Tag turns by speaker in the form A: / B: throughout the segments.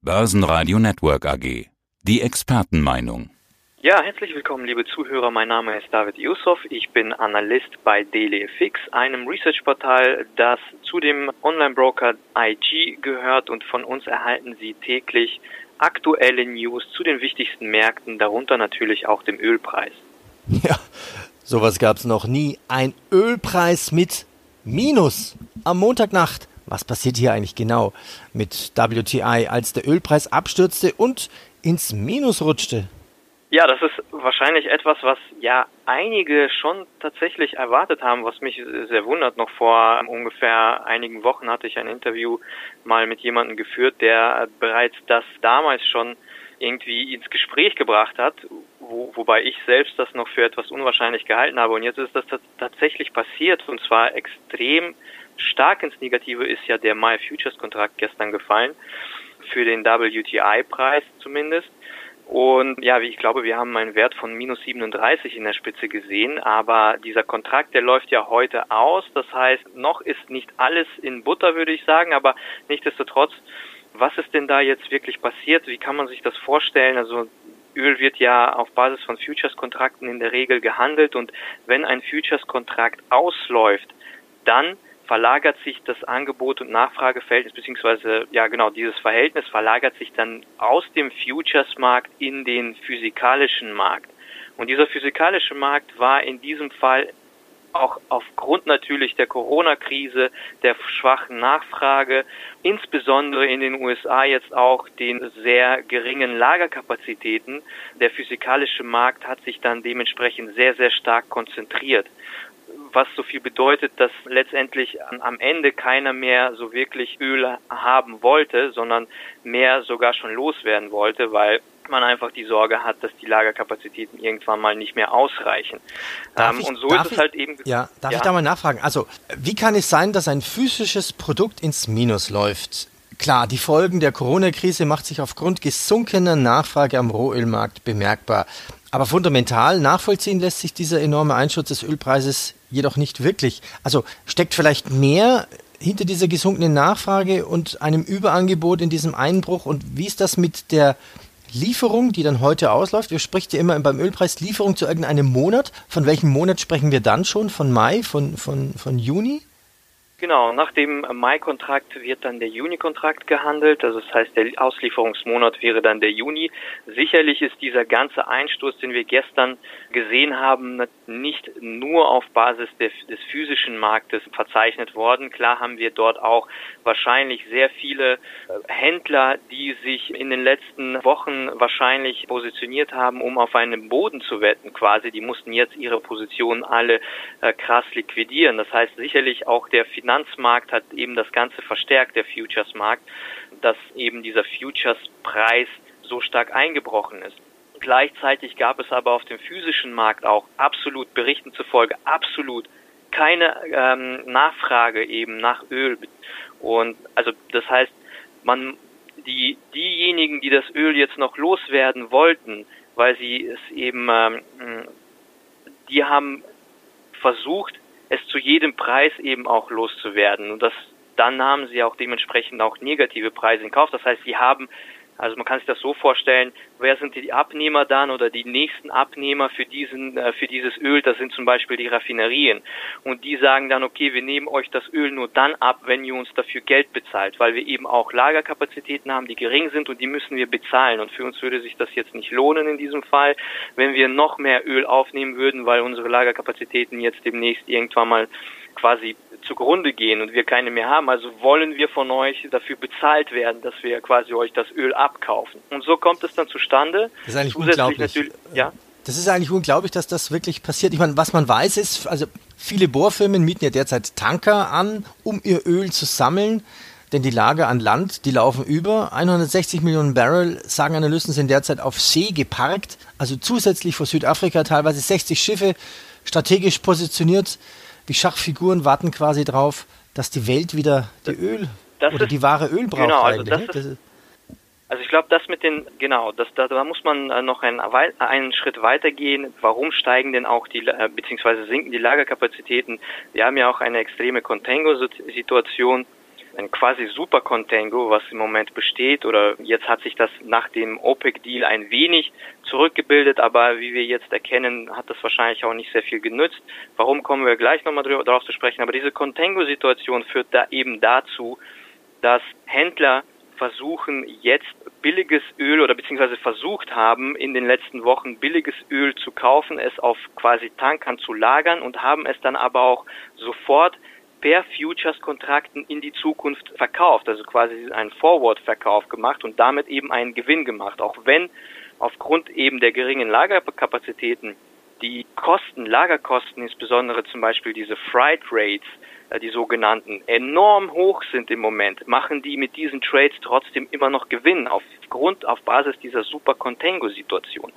A: Börsenradio Network AG. Die Expertenmeinung.
B: Ja, herzlich willkommen, liebe Zuhörer. Mein Name ist David Yusuf. Ich bin Analyst bei DailyFX, einem Research-Portal, das zu dem Online-Broker IG gehört und von uns erhalten Sie täglich aktuelle News zu den wichtigsten Märkten, darunter natürlich auch dem Ölpreis.
C: Ja, sowas gab es noch nie. Ein Ölpreis mit Minus am Montagnacht. Was passiert hier eigentlich genau mit WTI, als der Ölpreis abstürzte und ins Minus rutschte?
B: Ja, das ist wahrscheinlich etwas, was ja einige schon tatsächlich erwartet haben, was mich sehr wundert. Noch vor ungefähr einigen Wochen hatte ich ein Interview mal mit jemandem geführt, der bereits das damals schon irgendwie ins Gespräch gebracht hat, wo, wobei ich selbst das noch für etwas unwahrscheinlich gehalten habe. Und jetzt ist das tatsächlich passiert und zwar extrem stark ins Negative ist ja der Mai Futures Kontrakt gestern gefallen, für den WTI-Preis zumindest. Und ja, ich glaube, wir haben einen Wert von minus 37 in der Spitze gesehen, aber dieser Kontrakt, der läuft ja heute aus. Das heißt, noch ist nicht alles in Butter, würde ich sagen, aber nichtsdestotrotz, was ist denn da jetzt wirklich passiert? Wie kann man sich das vorstellen? Also Öl wird ja auf Basis von Futures-Kontrakten in der Regel gehandelt und wenn ein Futures-Kontrakt ausläuft, dann verlagert sich das Angebot- und Nachfrageverhältnis, beziehungsweise, ja genau, dieses Verhältnis verlagert sich dann aus dem Futures-Markt in den physikalischen Markt. Und dieser physikalische Markt war in diesem Fall auch aufgrund natürlich der Corona-Krise, der schwachen Nachfrage, insbesondere in den USA jetzt auch den sehr geringen Lagerkapazitäten, der physikalische Markt hat sich dann dementsprechend sehr, sehr stark konzentriert was so viel bedeutet, dass letztendlich am Ende keiner mehr so wirklich Öl haben wollte, sondern mehr sogar schon loswerden wollte, weil man einfach die Sorge hat, dass die Lagerkapazitäten irgendwann mal nicht mehr ausreichen.
C: Ähm, ich, und so ist es halt eben. Ja, darf ja. ich da mal nachfragen? Also, wie kann es sein, dass ein physisches Produkt ins Minus läuft? Klar, die Folgen der Corona-Krise macht sich aufgrund gesunkener Nachfrage am Rohölmarkt bemerkbar. Aber fundamental nachvollziehen lässt sich dieser enorme Einsturz des Ölpreises jedoch nicht wirklich. Also steckt vielleicht mehr hinter dieser gesunkenen Nachfrage und einem Überangebot in diesem Einbruch? Und wie ist das mit der Lieferung, die dann heute ausläuft? Wir sprechen ja immer beim Ölpreis Lieferung zu irgendeinem Monat. Von welchem Monat sprechen wir dann schon? Von Mai? Von, von, von Juni?
B: Genau, nach dem Mai-Kontrakt wird dann der Juni-Kontrakt gehandelt. Also das heißt, der Auslieferungsmonat wäre dann der Juni. Sicherlich ist dieser ganze Einstoß, den wir gestern gesehen haben, nicht nur auf Basis des, des physischen Marktes verzeichnet worden. Klar haben wir dort auch wahrscheinlich sehr viele äh, Händler, die sich in den letzten Wochen wahrscheinlich positioniert haben, um auf einen Boden zu wetten quasi. Die mussten jetzt ihre Positionen alle äh, krass liquidieren. Das heißt sicherlich auch der Finanzmarkt hat eben das Ganze verstärkt, der Futures-Markt, dass eben dieser Futures-Preis so stark eingebrochen ist. Gleichzeitig gab es aber auf dem physischen Markt auch absolut Berichten zufolge absolut keine ähm, Nachfrage eben nach Öl. Und also das heißt, man die diejenigen, die das Öl jetzt noch loswerden wollten, weil sie es eben ähm, die haben versucht, es zu jedem Preis eben auch loszuwerden. Und das, dann nahmen sie auch dementsprechend auch negative Preise in Kauf. Das heißt, sie haben also man kann sich das so vorstellen, wer sind die Abnehmer dann oder die nächsten Abnehmer für diesen, äh, für dieses Öl? Das sind zum Beispiel die Raffinerien. Und die sagen dann, okay, wir nehmen euch das Öl nur dann ab, wenn ihr uns dafür Geld bezahlt, weil wir eben auch Lagerkapazitäten haben, die gering sind und die müssen wir bezahlen. Und für uns würde sich das jetzt nicht lohnen in diesem Fall, wenn wir noch mehr Öl aufnehmen würden, weil unsere Lagerkapazitäten jetzt demnächst irgendwann mal quasi zugrunde gehen und wir keine mehr haben. Also wollen wir von euch dafür bezahlt werden, dass wir quasi euch das Öl abkaufen. Und so kommt es dann zustande.
C: Das ist eigentlich Zusätzlich unglaublich. ja. Das ist eigentlich unglaublich, dass das wirklich passiert. Ich meine, was man weiß ist, also viele Bohrfirmen mieten ja derzeit Tanker an, um ihr Öl zu sammeln. Denn die Lager an Land, die laufen über. 160 Millionen Barrel, sagen Analysten, sind derzeit auf See geparkt. Also zusätzlich vor Südafrika teilweise 60 Schiffe strategisch positioniert die Schachfiguren warten quasi drauf, dass die Welt wieder die Öl das oder ist, die wahre Öl braucht genau, also eigentlich.
B: Das ist, also ich glaube, das mit den, genau, das, da, da muss man äh, noch einen, einen Schritt weitergehen. Warum steigen denn auch die, äh, beziehungsweise sinken die Lagerkapazitäten? Wir haben ja auch eine extreme Contango-Situation ein quasi Super Contango, was im Moment besteht, oder jetzt hat sich das nach dem OPEC-Deal ein wenig zurückgebildet, aber wie wir jetzt erkennen, hat das wahrscheinlich auch nicht sehr viel genützt. Warum kommen wir gleich nochmal darauf zu sprechen? Aber diese Contango-Situation führt da eben dazu, dass Händler versuchen jetzt billiges Öl oder beziehungsweise versucht haben, in den letzten Wochen billiges Öl zu kaufen, es auf quasi Tankern zu lagern und haben es dann aber auch sofort per Futures-Kontrakten in die Zukunft verkauft, also quasi einen Forward-Verkauf gemacht und damit eben einen Gewinn gemacht, auch wenn aufgrund eben der geringen Lagerkapazitäten die Kosten, Lagerkosten, insbesondere zum Beispiel diese Freight Rates, äh, die sogenannten, enorm hoch sind im Moment, machen die mit diesen Trades trotzdem immer noch Gewinn aufgrund, auf Basis dieser Super Contango-Situation.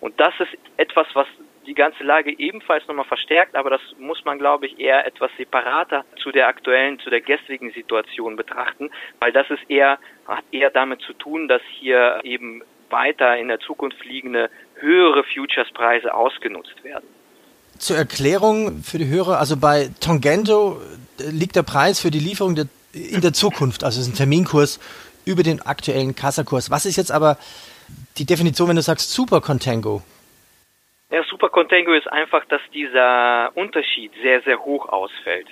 B: Und das ist etwas, was die ganze Lage ebenfalls nochmal verstärkt, aber das muss man, glaube ich, eher etwas separater zu der aktuellen, zu der gestrigen Situation betrachten, weil das ist eher, hat eher damit zu tun, dass hier eben weiter in der Zukunft liegende höhere Futures-Preise ausgenutzt werden.
C: Zur Erklärung für die Hörer, also bei Tongento liegt der Preis für die Lieferung der, in der Zukunft, also ist ein Terminkurs über den aktuellen Kassakurs. Was ist jetzt aber die Definition, wenn du sagst Super Contango?
B: Ja, Super Contango ist einfach, dass dieser Unterschied sehr, sehr hoch ausfällt.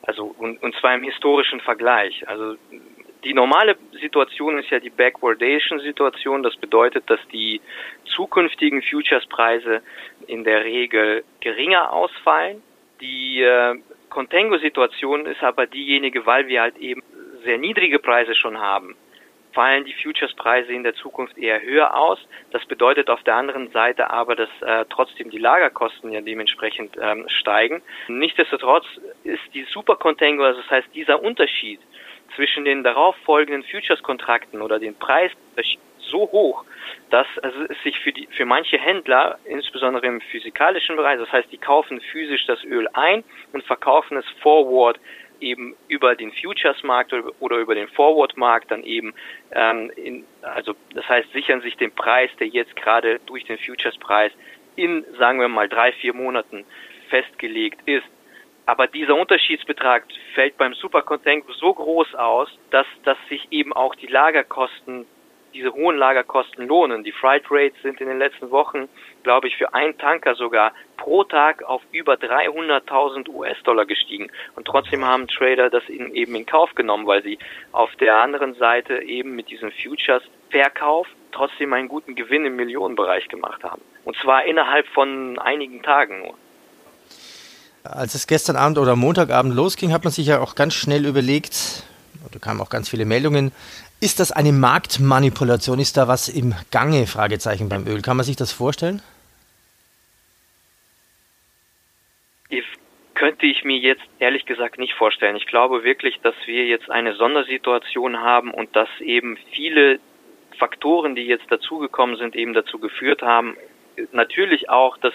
B: Also, und, und zwar im historischen Vergleich. Also, die normale Situation ist ja die Backwardation-Situation. Das bedeutet, dass die zukünftigen Futures-Preise in der Regel geringer ausfallen. Die äh, Contango-Situation ist aber diejenige, weil wir halt eben sehr niedrige Preise schon haben fallen die Futures-Preise in der Zukunft eher höher aus. Das bedeutet auf der anderen Seite aber, dass äh, trotzdem die Lagerkosten ja dementsprechend ähm, steigen. Nichtsdestotrotz ist die Super Contango, also das heißt dieser Unterschied zwischen den darauffolgenden Futures-Kontrakten oder den Preis so hoch, dass also es sich für die für manche Händler, insbesondere im physikalischen Bereich, das heißt, die kaufen physisch das Öl ein und verkaufen es forward eben über den Futures-Markt oder über den Forward-Markt dann eben, ähm, in, also das heißt, sichern sich den Preis, der jetzt gerade durch den Futures-Preis in, sagen wir mal, drei, vier Monaten festgelegt ist. Aber dieser Unterschiedsbetrag fällt beim Supercontango so groß aus, dass, dass sich eben auch die Lagerkosten diese hohen Lagerkosten lohnen. Die Freight Rates sind in den letzten Wochen, glaube ich, für einen Tanker sogar pro Tag auf über 300.000 US-Dollar gestiegen. Und trotzdem haben Trader das eben in Kauf genommen, weil sie auf der anderen Seite eben mit diesem Futures-Verkauf trotzdem einen guten Gewinn im Millionenbereich gemacht haben. Und zwar innerhalb von einigen Tagen nur.
C: Als es gestern Abend oder Montagabend losging, hat man sich ja auch ganz schnell überlegt, kamen auch ganz viele Meldungen, ist das eine Marktmanipulation? Ist da was im Gange? Fragezeichen beim Öl. Kann man sich das vorstellen?
B: Ich, könnte ich mir jetzt ehrlich gesagt nicht vorstellen. Ich glaube wirklich, dass wir jetzt eine Sondersituation haben und dass eben viele Faktoren, die jetzt dazugekommen sind, eben dazu geführt haben, natürlich auch, dass,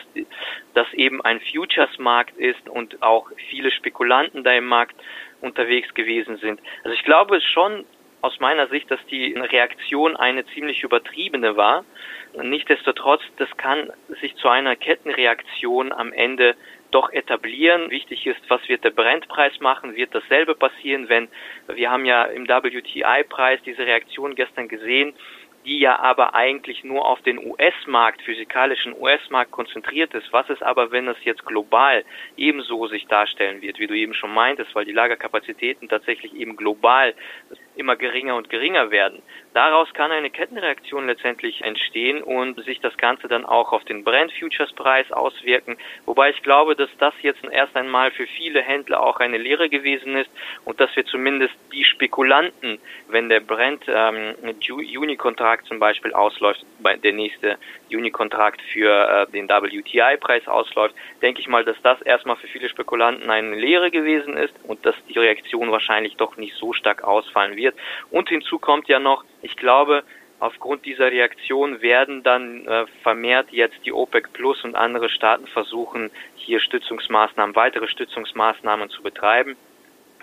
B: dass eben ein Futures-Markt ist und auch viele Spekulanten da im Markt unterwegs gewesen sind. Also ich glaube schon, aus meiner Sicht, dass die Reaktion eine ziemlich übertriebene war. Nichtsdestotrotz, das kann sich zu einer Kettenreaktion am Ende doch etablieren. Wichtig ist, was wird der Brennpreis machen? Wird dasselbe passieren, wenn wir haben ja im WTI-Preis diese Reaktion gestern gesehen, die ja aber eigentlich nur auf den US-Markt, physikalischen US-Markt konzentriert ist. Was ist aber, wenn es jetzt global ebenso sich darstellen wird, wie du eben schon meintest, weil die Lagerkapazitäten tatsächlich eben global immer geringer und geringer werden. Daraus kann eine Kettenreaktion letztendlich entstehen und sich das Ganze dann auch auf den Brent-Futures-Preis auswirken. Wobei ich glaube, dass das jetzt erst einmal für viele Händler auch eine Lehre gewesen ist und dass wir zumindest die Spekulanten, wenn der Brent ähm, Juni-Kontrakt zum Beispiel ausläuft, der nächste Juni-Kontrakt für äh, den WTI-Preis ausläuft, denke ich mal, dass das erstmal für viele Spekulanten eine Lehre gewesen ist und dass die Reaktion wahrscheinlich doch nicht so stark ausfallen wird. Und hinzu kommt ja noch, ich glaube, aufgrund dieser Reaktion werden dann äh, vermehrt jetzt die OPEC Plus und andere Staaten versuchen, hier Stützungsmaßnahmen, weitere Stützungsmaßnahmen zu betreiben.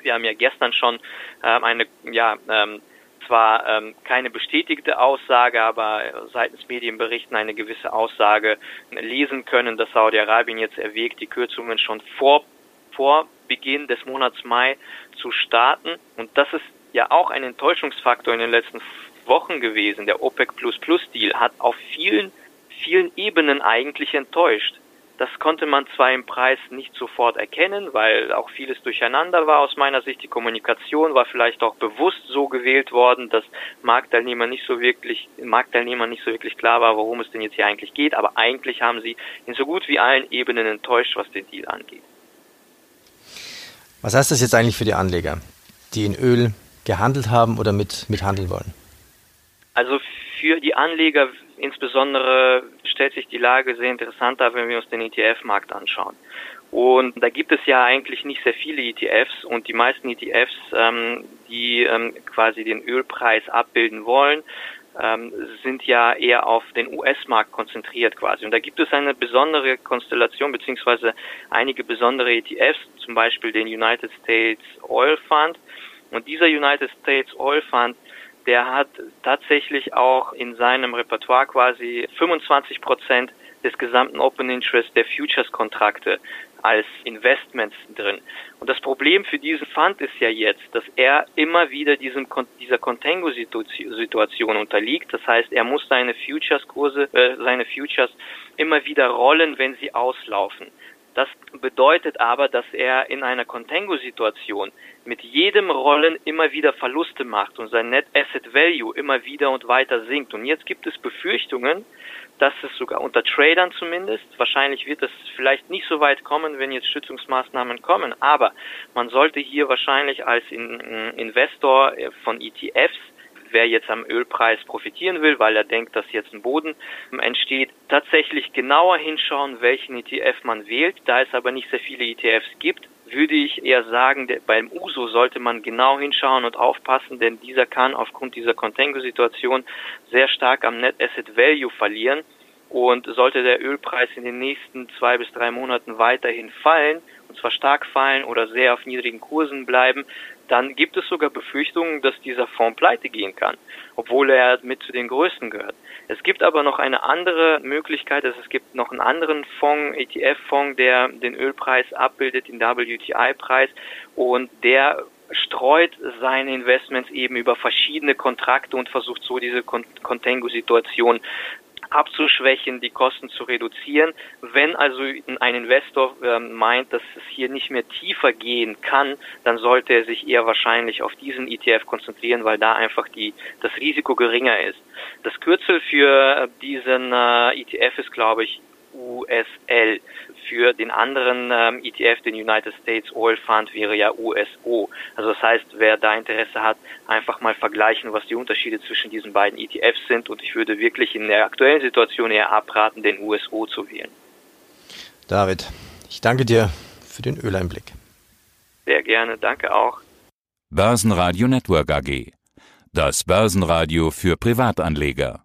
B: Wir haben ja gestern schon ähm, eine, ja, ähm, zwar ähm, keine bestätigte Aussage, aber seitens Medienberichten eine gewisse Aussage lesen können, dass Saudi-Arabien jetzt erwägt, die Kürzungen schon vor, vor Beginn des Monats Mai zu starten. Und das ist ja auch ein Enttäuschungsfaktor in den letzten Wochen gewesen. Der OPEC Plus Plus Deal hat auf vielen, vielen Ebenen eigentlich enttäuscht. Das konnte man zwar im Preis nicht sofort erkennen, weil auch vieles durcheinander war aus meiner Sicht. Die Kommunikation war vielleicht auch bewusst so gewählt worden, dass Marktteilnehmer nicht so wirklich, Marktteilnehmer nicht so wirklich klar war, worum es denn jetzt hier eigentlich geht. Aber eigentlich haben sie in so gut wie allen Ebenen enttäuscht, was den Deal angeht.
C: Was heißt das jetzt eigentlich für die Anleger, die in Öl gehandelt haben oder mit, mit handeln wollen?
B: Also für die Anleger insbesondere stellt sich die Lage sehr interessant dar, wenn wir uns den ETF-Markt anschauen. Und da gibt es ja eigentlich nicht sehr viele ETFs und die meisten ETFs, ähm, die ähm, quasi den Ölpreis abbilden wollen, ähm, sind ja eher auf den US-Markt konzentriert quasi. Und da gibt es eine besondere Konstellation beziehungsweise einige besondere ETFs, zum Beispiel den United States Oil Fund. Und dieser United States Oil Fund, der hat tatsächlich auch in seinem Repertoire quasi 25 Prozent des gesamten Open Interest der Futures-Kontrakte als Investments drin. Und das Problem für diesen Fund ist ja jetzt, dass er immer wieder diesem, dieser Contango-Situation unterliegt. Das heißt, er muss seine Futures-Kurse, äh, seine Futures immer wieder rollen, wenn sie auslaufen. Das bedeutet aber, dass er in einer Contango-Situation mit jedem Rollen immer wieder Verluste macht und sein Net Asset Value immer wieder und weiter sinkt. Und jetzt gibt es Befürchtungen, dass es sogar unter Tradern zumindest, wahrscheinlich wird es vielleicht nicht so weit kommen, wenn jetzt Schützungsmaßnahmen kommen, aber man sollte hier wahrscheinlich als Investor äh, von ETFs wer jetzt am Ölpreis profitieren will, weil er denkt, dass jetzt ein Boden entsteht, tatsächlich genauer hinschauen, welchen ETF man wählt. Da es aber nicht sehr viele ETFs gibt, würde ich eher sagen, beim USO sollte man genau hinschauen und aufpassen, denn dieser kann aufgrund dieser Contango-Situation sehr stark am Net Asset Value verlieren. Und sollte der Ölpreis in den nächsten zwei bis drei Monaten weiterhin fallen, und zwar stark fallen oder sehr auf niedrigen Kursen bleiben, dann gibt es sogar Befürchtungen, dass dieser Fonds pleite gehen kann, obwohl er mit zu den größten gehört. Es gibt aber noch eine andere Möglichkeit, also es gibt noch einen anderen Fonds, ETF-Fonds, der den Ölpreis abbildet, den WTI-Preis und der streut seine Investments eben über verschiedene Kontrakte und versucht so diese Contango-Situation abzuschwächen, die Kosten zu reduzieren. Wenn also ein Investor äh, meint, dass es hier nicht mehr tiefer gehen kann, dann sollte er sich eher wahrscheinlich auf diesen ETF konzentrieren, weil da einfach die, das Risiko geringer ist. Das Kürzel für diesen äh, ETF ist, glaube ich, USL. Für den anderen ähm, ETF, den United States Oil Fund, wäre ja USO. Also das heißt, wer da Interesse hat, einfach mal vergleichen, was die Unterschiede zwischen diesen beiden ETFs sind. Und ich würde wirklich in der aktuellen Situation eher abraten, den USO zu wählen.
C: David, ich danke dir für den Öleinblick.
B: Sehr gerne, danke auch.
A: Börsenradio Network AG. Das Börsenradio für Privatanleger.